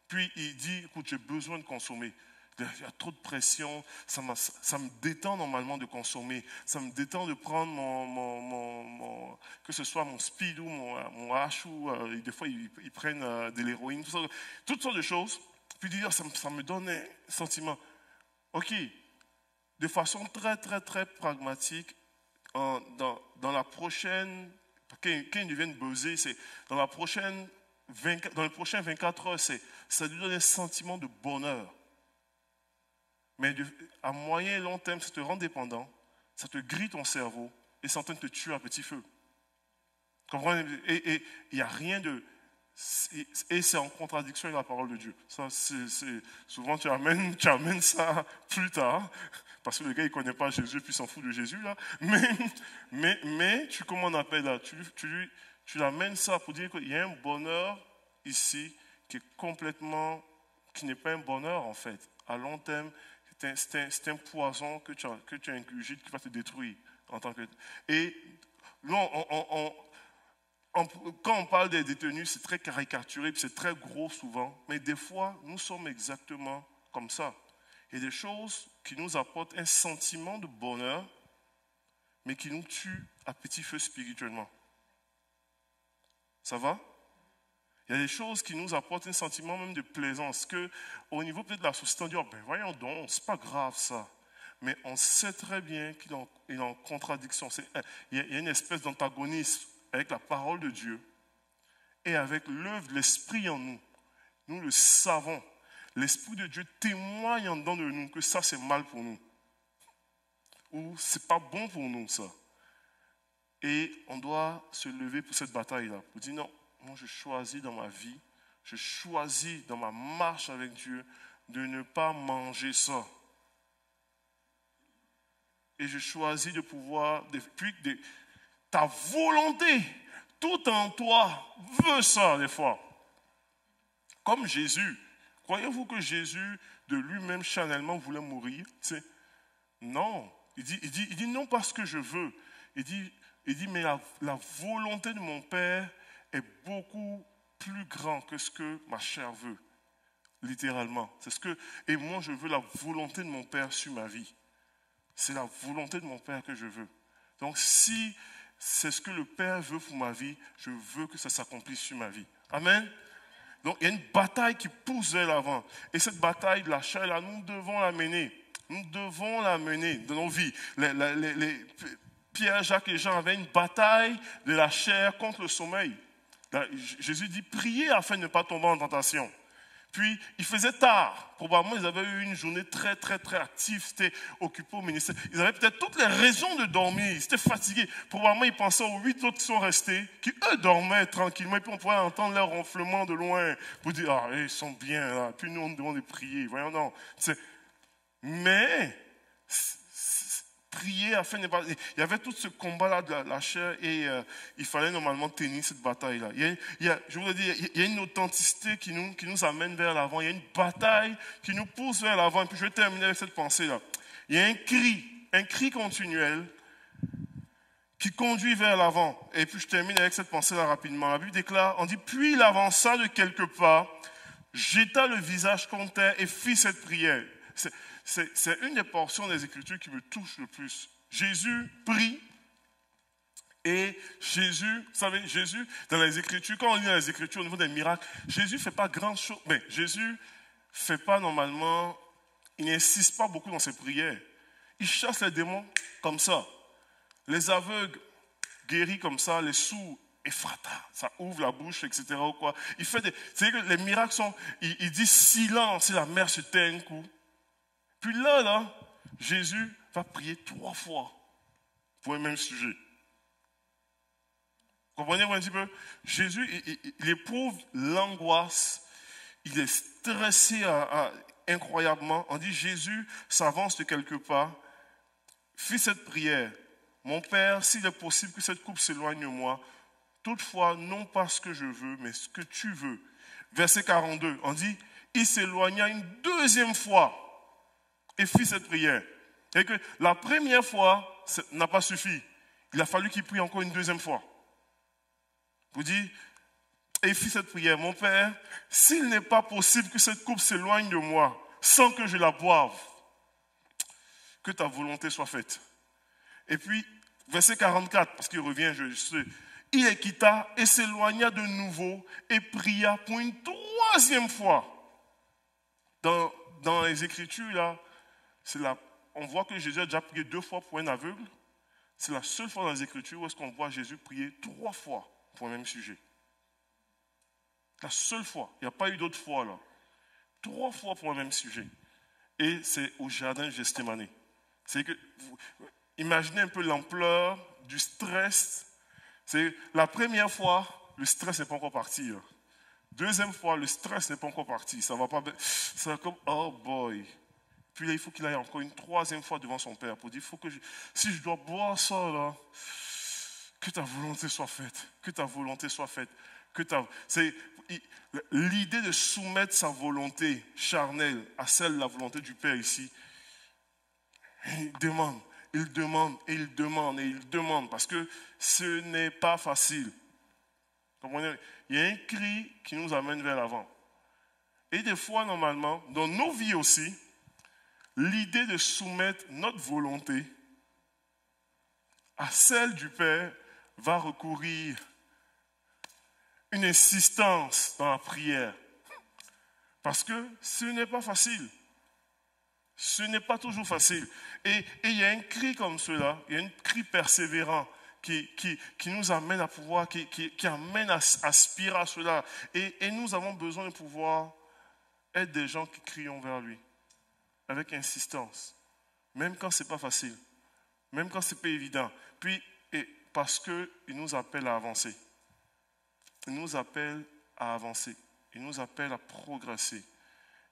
Puis il dit, écoute, j'ai besoin de consommer. Il y a trop de pression, ça, ça, me détend normalement de consommer, ça me détend de prendre mon, mon, que ce soit mon speed ou mon, mon H, ou euh, des fois ils, prennent euh, de l'héroïne, toutes sortes de choses. Puis dire, ça, me donne un sentiment. Ok, de façon très, très, très pragmatique, dans, dans, la prochaine, quand, ils deviennent buzzés, c'est dans la prochaine 20, dans les prochains 24 heures, ça lui donne un sentiment de bonheur. Mais à moyen et long terme, ça te rend dépendant, ça te grille ton cerveau et ça en train de te tuer à petit feu. Et il n'y a rien de. Et c'est en contradiction avec la parole de Dieu. Ça, c'est, souvent, tu amènes, tu amènes ça plus tard, parce que le gars, il ne connaît pas Jésus, puis s'en fout de Jésus, là. Mais, mais, mais tu, comment on appelle là? Tu, tu, tu l'amènes ça pour dire qu'il y a un bonheur ici qui est complètement, qui n'est pas un bonheur, en fait. À long terme, c'est un, poison que tu, as, que ingurgites qui va te détruire en tant que. Et là, quand on parle des détenus, c'est très caricaturé, c'est très gros souvent, mais des fois, nous sommes exactement comme ça. A des choses qui nous apportent un sentiment de bonheur, mais qui nous tuent à petit feu spirituellement. Ça va? Il y a des choses qui nous apportent un sentiment même de plaisance, que au niveau peut-être de la société, on dit, oh, ben voyons donc, c'est pas grave ça. Mais on sait très bien qu'il est en contradiction. Euh, il y a une espèce d'antagonisme avec la parole de Dieu et avec l'œuvre de l'Esprit en nous. Nous le savons. L'Esprit de Dieu témoigne en dedans de nous que ça, c'est mal pour nous. Ou c'est pas bon pour nous, ça. Et on doit se lever pour cette bataille-là, pour dire non, moi je choisis dans ma vie, je choisis dans ma marche avec Dieu de ne pas manger ça. Et je choisis de pouvoir, depuis de, ta volonté, tout en toi, veut ça des fois. Comme Jésus. Croyez-vous que Jésus, de lui-même, chanellement, voulait mourir Non. Il dit, il, dit, il non parce que je veux. Il dit, il dit mais la volonté de mon Père est beaucoup plus grand que ce que ma chair veut, littéralement. C'est ce que, et moi, je veux la volonté de mon Père sur ma vie. C'est la volonté de mon Père que je veux. Donc, si c'est ce que le Père veut pour ma vie, je veux que ça s'accomplisse sur ma vie. Amen. Donc, il y a une bataille qui pousse vers l'avant. Et cette bataille de la chair, là, nous devons la mener. Nous devons la mener dans nos vies. Pierre, Jacques et Jean avaient une bataille de la chair contre le sommeil. Jésus dit priez afin de ne pas tomber en tentation. Puis, il faisait tard. Probablement, ils avaient eu une journée très, très, très active. C'était occupé au ministère. Ils avaient peut-être toutes les raisons de dormir. Ils étaient fatigués. Probablement, ils pensaient aux huit autres qui sont restés, qui eux dormaient tranquillement. Et puis, on pouvait entendre leur ronflement de loin pour dire Ah, ils sont bien là. Puis, nous, on demande de prier. Voyons, non. Mais, prier afin de Il y avait tout ce combat-là de la, chair et euh, il fallait normalement tenir cette bataille-là. Je vous dire, il y a une authenticité qui nous, qui nous amène vers l'avant. Il y a une bataille qui nous pousse vers l'avant. Et puis je vais terminer avec cette pensée-là. Il y a un cri, un cri continuel qui conduit vers l'avant. Et puis je termine avec cette pensée-là rapidement. La Bible déclare, on dit, puis il avança de quelques pas, jeta le visage contre terre et fit cette prière c'est une des portions des Écritures qui me touche le plus. Jésus prie et Jésus, vous savez, Jésus, dans les Écritures, quand on lit les Écritures au niveau des miracles, Jésus ne fait pas grand chose. Mais Jésus fait pas normalement, il n'insiste pas beaucoup dans ses prières. Il chasse les démons comme ça. Les aveugles guéris comme ça, les sourds effrata, ça ouvre la bouche, etc. Ou quoi. Il fait des, c'est que les miracles sont, il, il dit silence et la mer se tait un coup. Puis là, là, Jésus va prier trois fois pour un même sujet. Comprenez un petit peu? Jésus, il, éprouve l'angoisse, il est stressé incroyablement. On dit Jésus s'avance de quelque part, fit cette prière. Mon Père, s'il est possible que cette coupe s'éloigne de moi, toutefois, non pas ce que je veux, mais ce que tu veux. Verset 42, on dit, il s'éloigna une deuxième fois et fit cette prière. Et que la première fois n'a pas suffi. Il a fallu qu'il prie encore une deuxième fois. Vous dites, et fit cette prière, mon Père, s'il n'est pas possible que cette coupe s'éloigne de moi sans que je la boive, que ta volonté soit faite. Et puis, verset 44, parce qu'il revient, je sais, il quitta et s'éloigna de nouveau et pria pour une troisième fois. Dans, dans les Écritures, là, la, on voit que Jésus a déjà prié deux fois pour un aveugle. C'est la seule fois dans les Écritures où est-ce qu'on voit Jésus prier trois fois pour le même sujet. La seule fois. Il n'y a pas eu d'autres fois là. Trois fois pour le même sujet. Et c'est au jardin Gethsemane. C'est que, imaginez un peu l'ampleur du stress. C'est la première fois, le stress n'est pas encore parti. Deuxième fois, le stress n'est pas encore parti. Ça va pas. Ça va comme, oh boy. Puis là, il faut qu'il aille encore une troisième fois devant son père pour dire, faut que si je dois boire ça là, que ta volonté soit faite, que ta volonté soit faite, que ta, c'est l'idée de soumettre sa volonté charnelle à celle de la volonté du Père ici. Il demande, il demande, et il demande, et il demande, parce que ce n'est pas facile. Il y a un cri qui nous amène vers l'avant. Et des fois, normalement, dans nos vies aussi, l'idée de soumettre notre volonté à celle du Père va recourir une insistance dans la prière. Parce que ce n'est pas facile. Ce n'est pas toujours facile. Et, il y a un cri comme cela, il y a un cri persévérant qui, nous amène à pouvoir, qui, qui amène à aspirer à cela. Et, et, nous avons besoin de pouvoir être des gens qui crient vers lui, avec insistance, même quand ce n'est pas facile, même quand ce n'est pas évident. Puis, et parce qu'il nous appelle à avancer. Il nous appelle à avancer. Il nous appelle à progresser.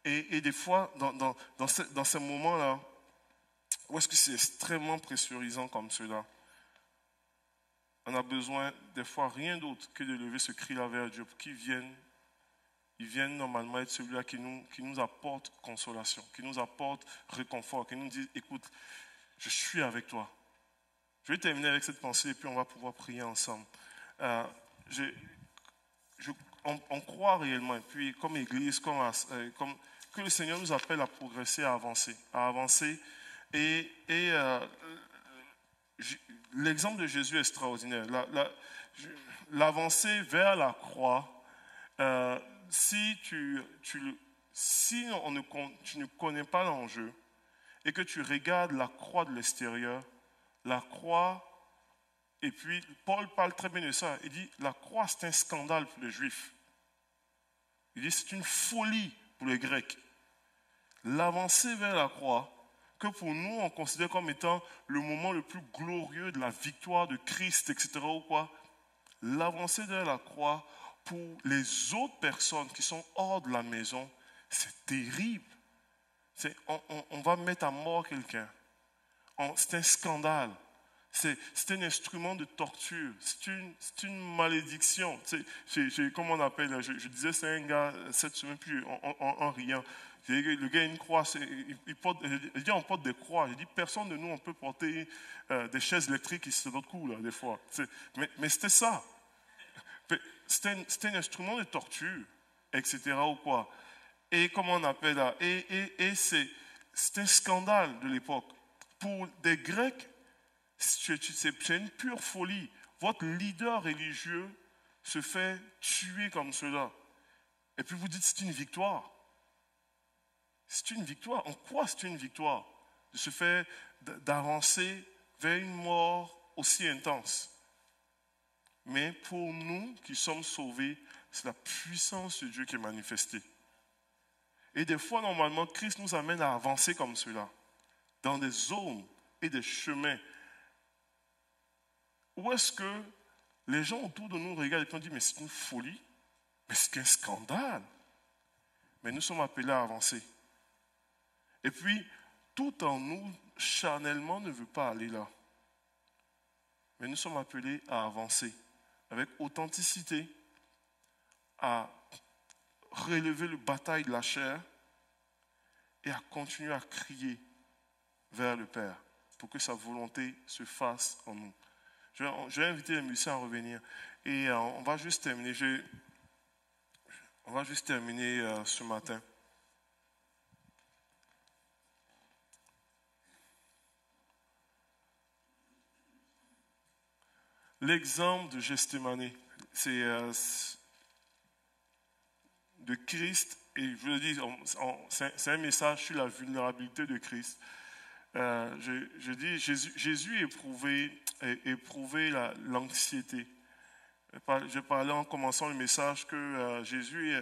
Et, des fois, dans, dans, dans, ces moments-là, où est-ce que c'est extrêmement pressurisant comme cela, on a besoin des fois rien d'autre que de lever ce cri-là vers Dieu pour qu'il vienne. Il vienne normalement être celui-là qui nous, qui nous apporte consolation, qui nous apporte réconfort, qui nous dit, écoute, je suis avec toi. Je vais terminer avec cette pensée et puis on va pouvoir prier ensemble. Euh, on, croit réellement, et puis comme Église, comme, euh, comme, que le Seigneur nous appelle à progresser, à avancer, à avancer. Et, et euh, l'exemple de Jésus est extraordinaire. L'avancée vers la croix, si, tu, tu, si on ne, tu ne connais pas l'enjeu et que tu regardes la croix de l'extérieur, la croix, et puis Paul parle très bien de ça, il dit, la croix c'est un scandale pour les juifs. Il dit, c'est une folie pour les grecs. L'avancée vers la croix, que pour nous on considère comme étant le moment le plus glorieux de la victoire de Christ, etc. ou quoi, l'avancée vers la croix, pour les autres personnes qui sont hors de la maison, c'est terrible. On, va mettre à mort quelqu'un. C'est un scandale. C'est un instrument de torture. C'est une, malédiction. C'est comment on appelle je, je disais, c'est un gars cette semaine, puis en, riant. Le gars a une croix, il, porte, il dit on porte des croix. Il dit personne de nous on peut porter euh, des chaises électriques sur notre cou, là, des fois. Mais c'était ça. C'était un, instrument de torture, etc. ou quoi. Et comment on appelle ça? Et, et, et c'est un scandale de l'époque pour des Grecs, C'est une pure folie. Votre leader religieux se fait tuer comme cela. Et puis vous dites c'est une victoire. C'est une victoire. En quoi c'est une victoire? De se faire d'avancer vers une mort aussi intense. Mais pour nous qui sommes sauvés, c'est la puissance de Dieu qui est manifestée. Et des fois, normalement, Christ nous amène à avancer comme cela, dans des zones et des chemins où est-ce que les gens autour de nous regardent et disent, mais c'est une folie, mais c'est un scandale. Mais nous sommes appelés à avancer. Et puis, tout en nous, charnellement, ne veut pas aller là. Mais nous sommes appelés à avancer avec authenticité, à relever le bataille de la chair et à continuer à crier vers le Père pour que sa volonté se fasse en nous. Je vais, inviter les musiciens à revenir et euh, on va juste terminer. on va juste terminer euh, ce matin. L'exemple de Gethsemane, c'est euh, de Christ, et je le dis, c'est un message sur la vulnérabilité de Christ. Euh, je, dis, Jésus, Jésus éprouvait, l'anxiété. Je parlais en commençant le message que euh, Jésus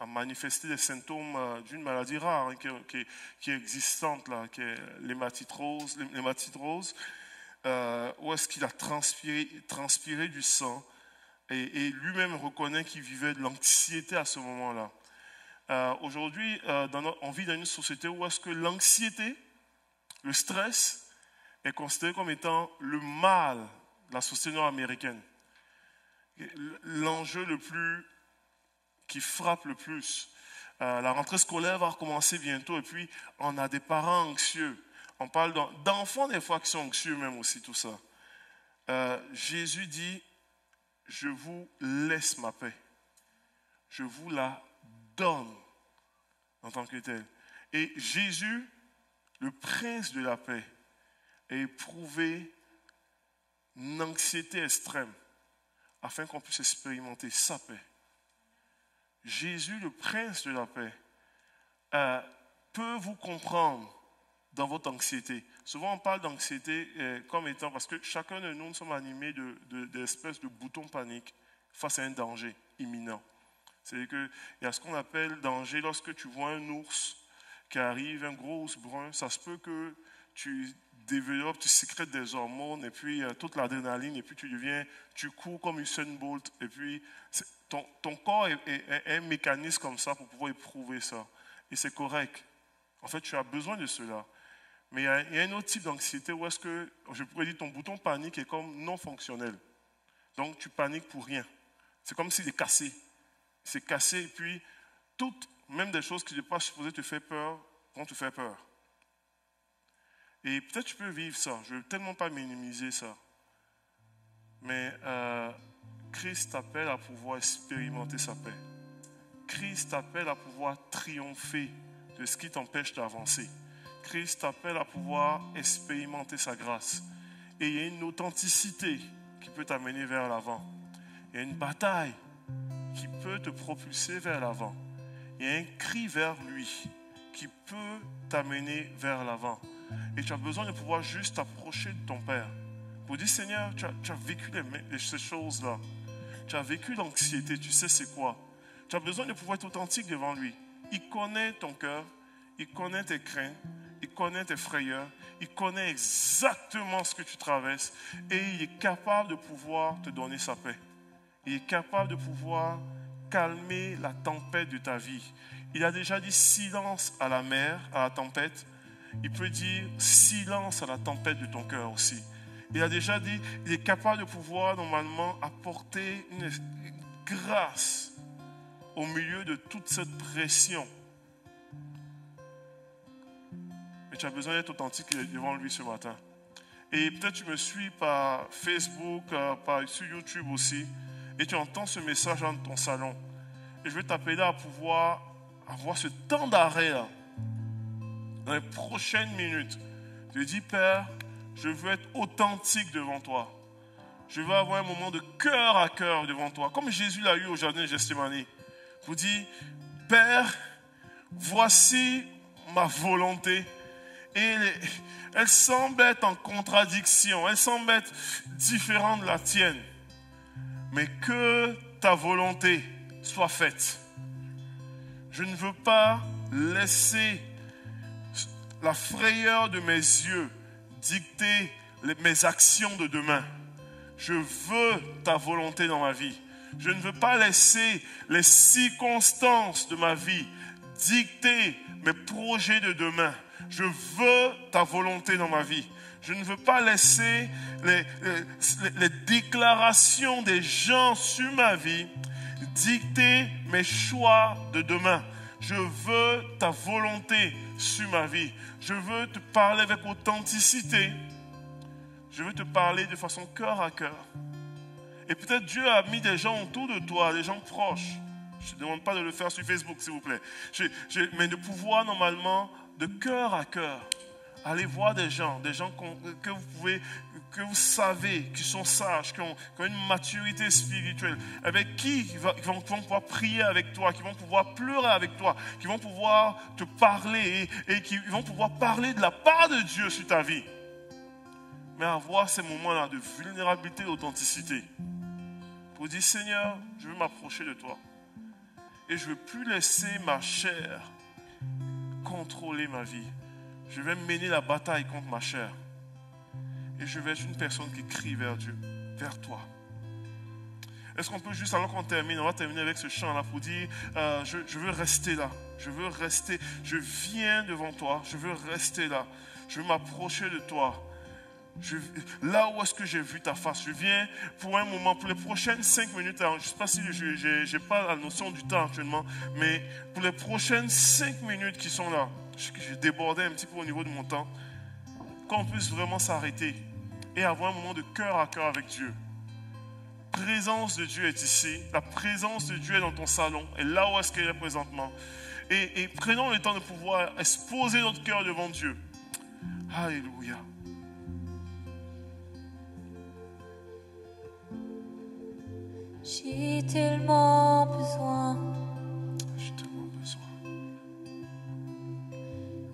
a, manifesté des symptômes d'une maladie rare hein, qui, est existante, là, qui est. L'hématite rose euh, où est-ce qu'il a transpiré, du sang et, lui-même reconnaît qu'il vivait de l'anxiété à ce moment-là. Euh, aujourd'hui, euh, on vit dans une société où est-ce que l'anxiété, le stress est considéré comme étant le mal de la société nord-américaine. L'enjeu le plus qui frappe le plus. la rentrée scolaire va recommencer bientôt et puis on a des parents anxieux. On parle d'enfants des fois qui sont anxieux même aussi, tout ça. Euh, Jésus dit, je vous laisse ma paix. Je vous la donne en tant que tel. Et Jésus, le prince de la paix, a éprouvé une anxiété extrême afin qu'on puisse expérimenter sa paix. Jésus, le prince de la paix, euh, peut vous comprendre dans votre anxiété. Souvent, on parle d'anxiété euh, comme étant, parce que chacun de nous, nous sommes animés d'espèces de, de, de boutons paniques face à un danger imminent. C'est-à-dire qu'il y a ce qu'on appelle danger lorsque tu vois un ours qui arrive, un gros ours brun, ça se peut que tu développes, tu sécrètes des hormones, et puis euh, toute l'adrénaline, et puis tu deviens, tu cours comme Usain Bolt, et puis ton, ton corps est, un mécanisme comme ça pour pouvoir éprouver ça. Et c'est correct. En fait, tu as besoin de cela. Mais il y, a, un autre type d'anxiété où est-ce que, je pourrais dire, ton bouton panique est comme non fonctionnel. Donc tu paniques pour rien. C'est comme s'il est cassé. C'est cassé et puis toutes, même des choses qui sont pas supposées te faire peur, vont te faire peur. Et peut-être tu peux vivre ça. Je ne veux tellement pas minimiser ça. Mais euh, Christ t'appelle à pouvoir expérimenter sa paix. Christ t'appelle à pouvoir triompher de ce qui t'empêche d'avancer. Christ t'appelle à pouvoir expérimenter sa grâce. Et il y a une authenticité qui peut t'amener vers l'avant. Il y a une bataille qui peut te propulser vers l'avant. Il y a un cri vers lui qui peut t'amener vers l'avant. Et tu as besoin de pouvoir juste t'approcher de ton Père. Pour dire, Seigneur, tu as, vécu ces choses-là. Tu as vécu l'anxiété, tu sais c'est quoi. Tu as besoin de pouvoir être authentique devant lui. Il connaît ton cœur, il connaît tes craintes, il connaît tes frayeurs, il connaît exactement ce que tu traverses et il est capable de pouvoir te donner sa paix. Il est capable de pouvoir calmer la tempête de ta vie. Il a déjà dit silence à la mer, à la tempête. Il peut dire silence à la tempête de ton cœur aussi. Il a déjà dit, il est capable de pouvoir normalement apporter une grâce au milieu de toute cette pression mais tu as besoin d'être authentique devant lui ce matin. Et peut-être tu me suis par Facebook, euh, par, sur YouTube aussi, et tu entends ce message dans ton salon. Et je vais t'appeler à pouvoir avoir ce temps d'arrêt dans les prochaines minutes. Je dis, Père, Je veux être authentique devant toi. Je veux avoir un moment de cœur à cœur devant toi, comme Jésus l'a eu au jardin de Gethsemane. Vous dit, Père, voici ma volonté. Et elle semble être en contradiction, elle semble être différente de la tienne. Mais que ta volonté soit faite. Je ne veux pas laisser la frayeur de mes yeux dicter mes actions de demain. Je veux ta volonté dans ma vie. Je ne veux pas laisser les circonstances de ma vie dicter mes projets de demain. Je veux ta volonté dans ma vie. Je ne veux pas laisser les, déclarations des gens sur ma vie dicter mes choix de demain. Je veux ta volonté sur ma vie. Je veux te parler avec authenticité. Je veux te parler de façon cœur à cœur. Et peut-être Dieu a mis des gens autour de toi, des gens proches. Je ne demande pas de le faire sur Facebook, s'il vous plaît. mais de pouvoir normalement, de cœur à cœur, aller voir des gens, des gens que vous pouvez, que vous savez, qui sont sages, qui ont, une maturité spirituelle, avec qui vont, pouvoir prier avec toi, qui vont pouvoir pleurer avec toi, qui vont pouvoir te parler et, et qui vont pouvoir parler de la part de Dieu sur ta vie. Mais avoir ces moments-là de vulnérabilité d'authenticité pour dire Seigneur, je veux m'approcher de toi. Et je ne veux plus laisser ma chair contrôler ma vie. Je vais mener la bataille contre ma chair. Et je vais être une personne qui crie vers Dieu, vers toi. Est-ce qu'on peut juste, alors qu'on termine, on va terminer avec ce chant-là pour dire, euh, je, je veux rester là. Je veux rester, je viens devant toi, je veux rester là. Je veux m'approcher de toi là où est-ce que j'ai vu ta face, je viens pour un moment, pour les prochaines cinq minutes, je ne sais pas si je n'ai pas la notion du temps actuellement, mais pour les prochaines cinq minutes qui sont là, j'ai débordé un petit peu au niveau de mon temps, qu'on puisse vraiment s'arrêter et avoir un moment de cœur à cœur avec Dieu. La présence de Dieu est ici, la présence de Dieu est dans ton salon, et là où est-ce qu'elle est présentement. Et, et prenons le temps de pouvoir exposer notre cœur devant Dieu. Alléluia. J'ai tellement besoin. J'ai tellement besoin.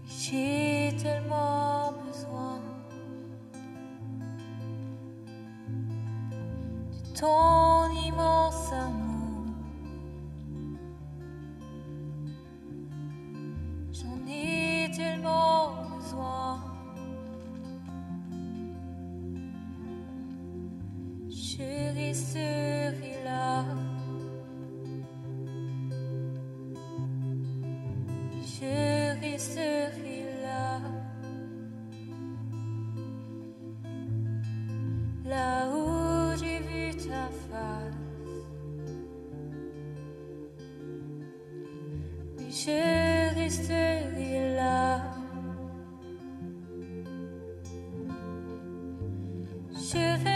J'ai tellement besoin de ton immense amour. J'en ai tellement besoin. Je resterai je resterai là, là où j'ai vu ta face. Je là. Je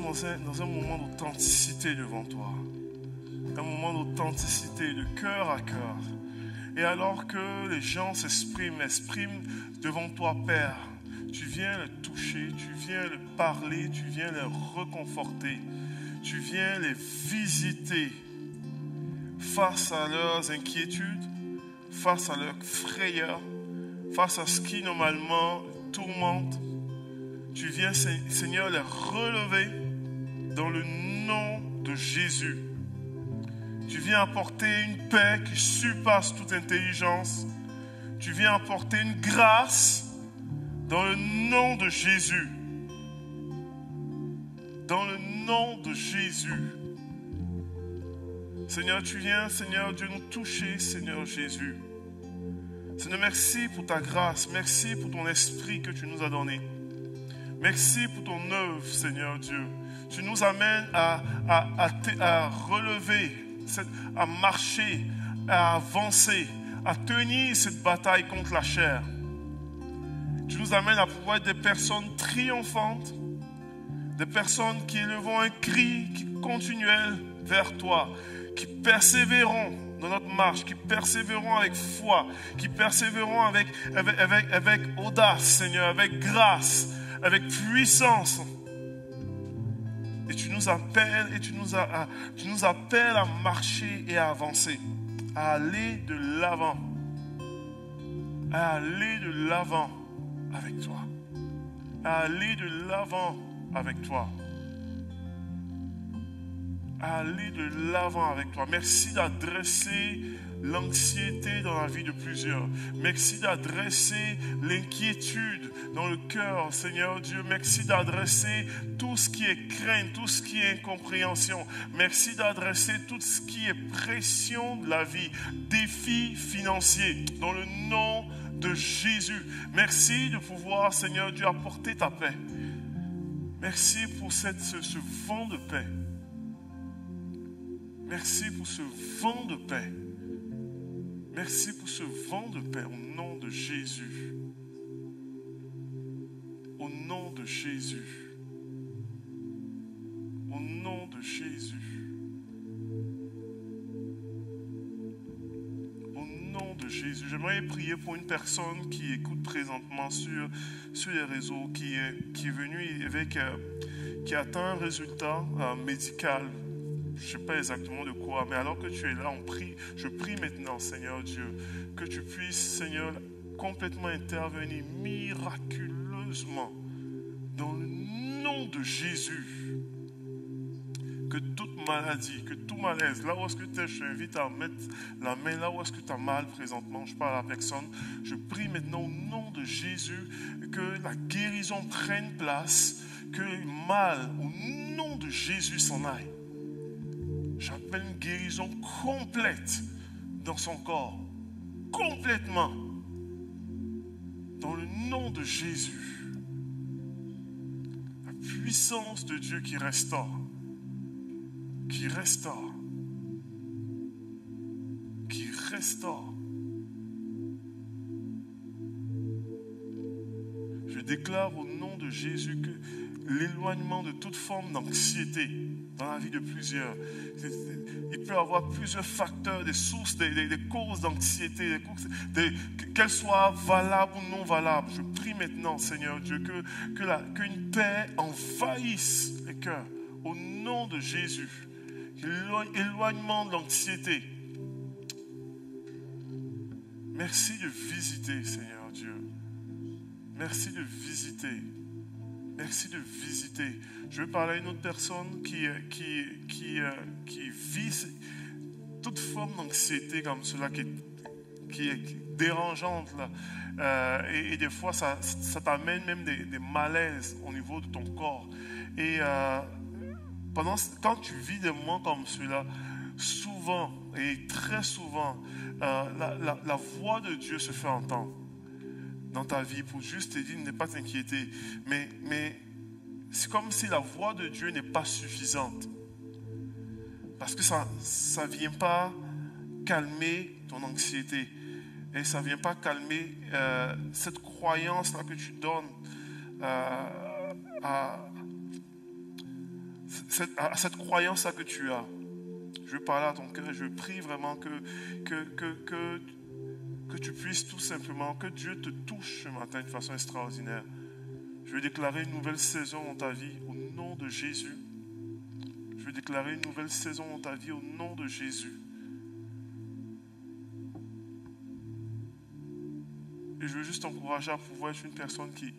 dans un, dans un moment d'authenticité devant toi. Un moment d'authenticité, de cœur à cœur. Et alors que les gens s'expriment, expriment devant toi, Père, tu viens les toucher, tu viens les parler, tu viens les reconforter, tu viens les visiter face à leurs inquiétudes, face à leurs frayeurs, face à ce qui normalement tourmente. Tu viens, Se- Seigneur, les relever dans le nom de Jésus. Tu viens apporter une paix qui surpasse toute intelligence. Tu viens apporter une grâce dans le nom de Jésus. Dans le nom de Jésus. Seigneur, tu viens, Seigneur Dieu, nous toucher, Seigneur Jésus. Seigneur, merci pour ta grâce. Merci pour ton esprit que tu nous as donné. Merci pour ton œuvre, Seigneur Dieu. Tu nous amènes à, à, à à relever, à marcher, à avancer, à tenir cette bataille contre la chair. Tu nous amènes à pouvoir être des personnes triomphantes, des personnes qui élevons un cri continuel vers toi, qui persévérons dans notre marche, qui persévérons avec foi, qui persévérons avec, avec, avec, avec audace, Seigneur, avec grâce, avec puissance. Et tu nous appelles et tu nous, appelles à marcher et à avancer, à aller de l'avant, à aller de l'avant avec toi, à aller de l'avant avec toi aller de l'avant avec toi. Merci d'adresser l'anxiété dans la vie de plusieurs. Merci d'adresser l'inquiétude dans le cœur, Seigneur Dieu. Merci d'adresser tout ce qui est crainte, tout ce qui est incompréhension. Merci d'adresser tout ce qui est pression de la vie, défis financiers, dans le nom de Jésus. Merci de pouvoir, Seigneur Dieu, apporter ta paix. Merci pour cette, ce, ce vent de paix. Merci pour ce vent de paix. Merci pour ce vent de paix au nom de Jésus. Au nom de Jésus. Au nom de Jésus. Au nom de Jésus. J'aimerais prier pour une personne qui écoute présentement sur, sur les réseaux, qui est, qui est venue avec, euh, qui a atteint un résultat euh, médical je ne sais pas exactement de quoi, mais alors que tu es là, on prie, je prie maintenant, Seigneur Dieu, que tu puisses, Seigneur, complètement intervenir miraculeusement dans le nom de Jésus. Que toute maladie, que tout malaise, là où est-ce que tu es, je t'invite à mettre la main là où est-ce que tu as mal présentement, je parle à personne. Je prie maintenant au nom de Jésus que la guérison prenne place, que le mal, au nom de Jésus, s'en aille. J'appelle une guérison complète dans son corps. Complètement. Dans le nom de Jésus. La puissance de Dieu qui restaure. Qui restaure. Qui restaure. Je déclare au nom de Jésus que l'éloignement de toute forme d'anxiété dans la vie de plusieurs. Il peut y avoir plusieurs facteurs, des sources, des, causes d'anxiété, qu'elles soient valables ou non valables. Je prie maintenant, Seigneur Dieu, que, que qu'une paix envahisse les cœurs au nom de Jésus. Éloigne- Éloignement de l'anxiété. Merci de visiter, Seigneur Dieu. Merci de visiter. Merci de visiter. Je veux parler à une autre personne qui, euh, qui, qui, euh, qui vit toute forme d'anxiété comme cela, qui qui est dérangeante. Là. Euh, et, des fois, ça, ça t'amène même des, malaises au niveau de ton corps. Et pendant, quand tu vis des moments comme cela, souvent et très souvent, la- la voix de Dieu se fait entendre dans ta vie pour juste te dire ne pas t'inquiéter. Mais, mais c'est comme si la voix de Dieu n'est pas suffisante. Parce que ça ne vient pas calmer ton anxiété. Et ça ne vient pas calmer euh, cette croyance-là que tu donnes euh, à, cette, croyance-là que tu as. Je veux parler à ton cœur et je prie vraiment que, que, que, que, que tu puisses tout simplement, que Dieu te touche ce matin de façon extraordinaire. Je veux déclarer une nouvelle saison dans ta vie au nom de Jésus. Je veux déclarer une nouvelle saison dans ta vie au nom de Jésus. Et je veux juste t'encourager à pouvoir être une personne qui,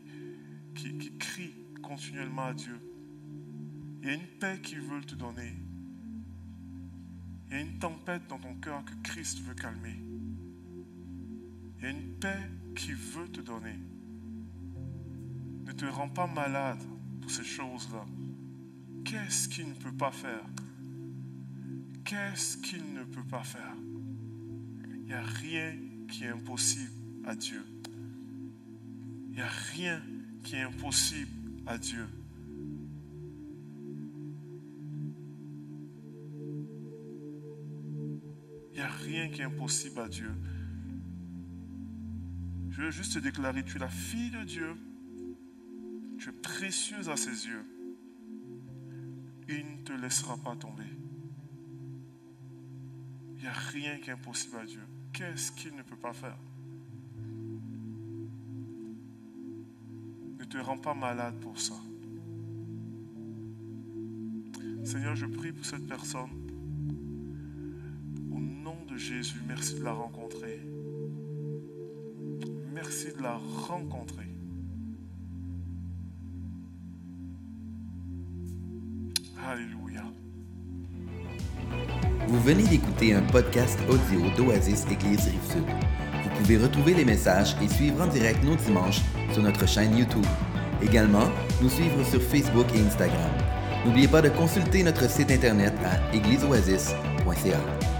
qui, crie continuellement à Dieu. Il y a une paix qu'il veut te donner. Il y a une tempête dans ton cœur que Christ veut calmer. Il y a une paix qu'il veut te donner. Ne te rends pas malade pour ces choses-là. Qu'est-ce qu'il ne peut pas faire? Qu'est-ce qu'il ne peut pas faire? Il n'y a rien qui est impossible à Dieu. Il n'y a rien qui est impossible à Dieu. Il n'y a rien qui est impossible à Dieu. Je veux juste te déclarer, tu es la fille de Dieu. Tu es précieuse à ses yeux. Il ne te laissera pas tomber. Il n'y a rien qui est impossible à Dieu. Qu'est-ce qu'il ne peut pas faire? Ne te rends pas malade pour ça. Seigneur, je prie pour cette personne. Au nom de Jésus, merci de la rencontrer. La rencontrer. Alléluia. Vous venez d'écouter un podcast audio d'Oasis Église Rive-Sud. Vous pouvez retrouver les messages et suivre en direct nos dimanches sur notre chaîne YouTube. Également, nous suivre sur Facebook et Instagram. N'oubliez pas de consulter notre site internet à égliseoasis.ca.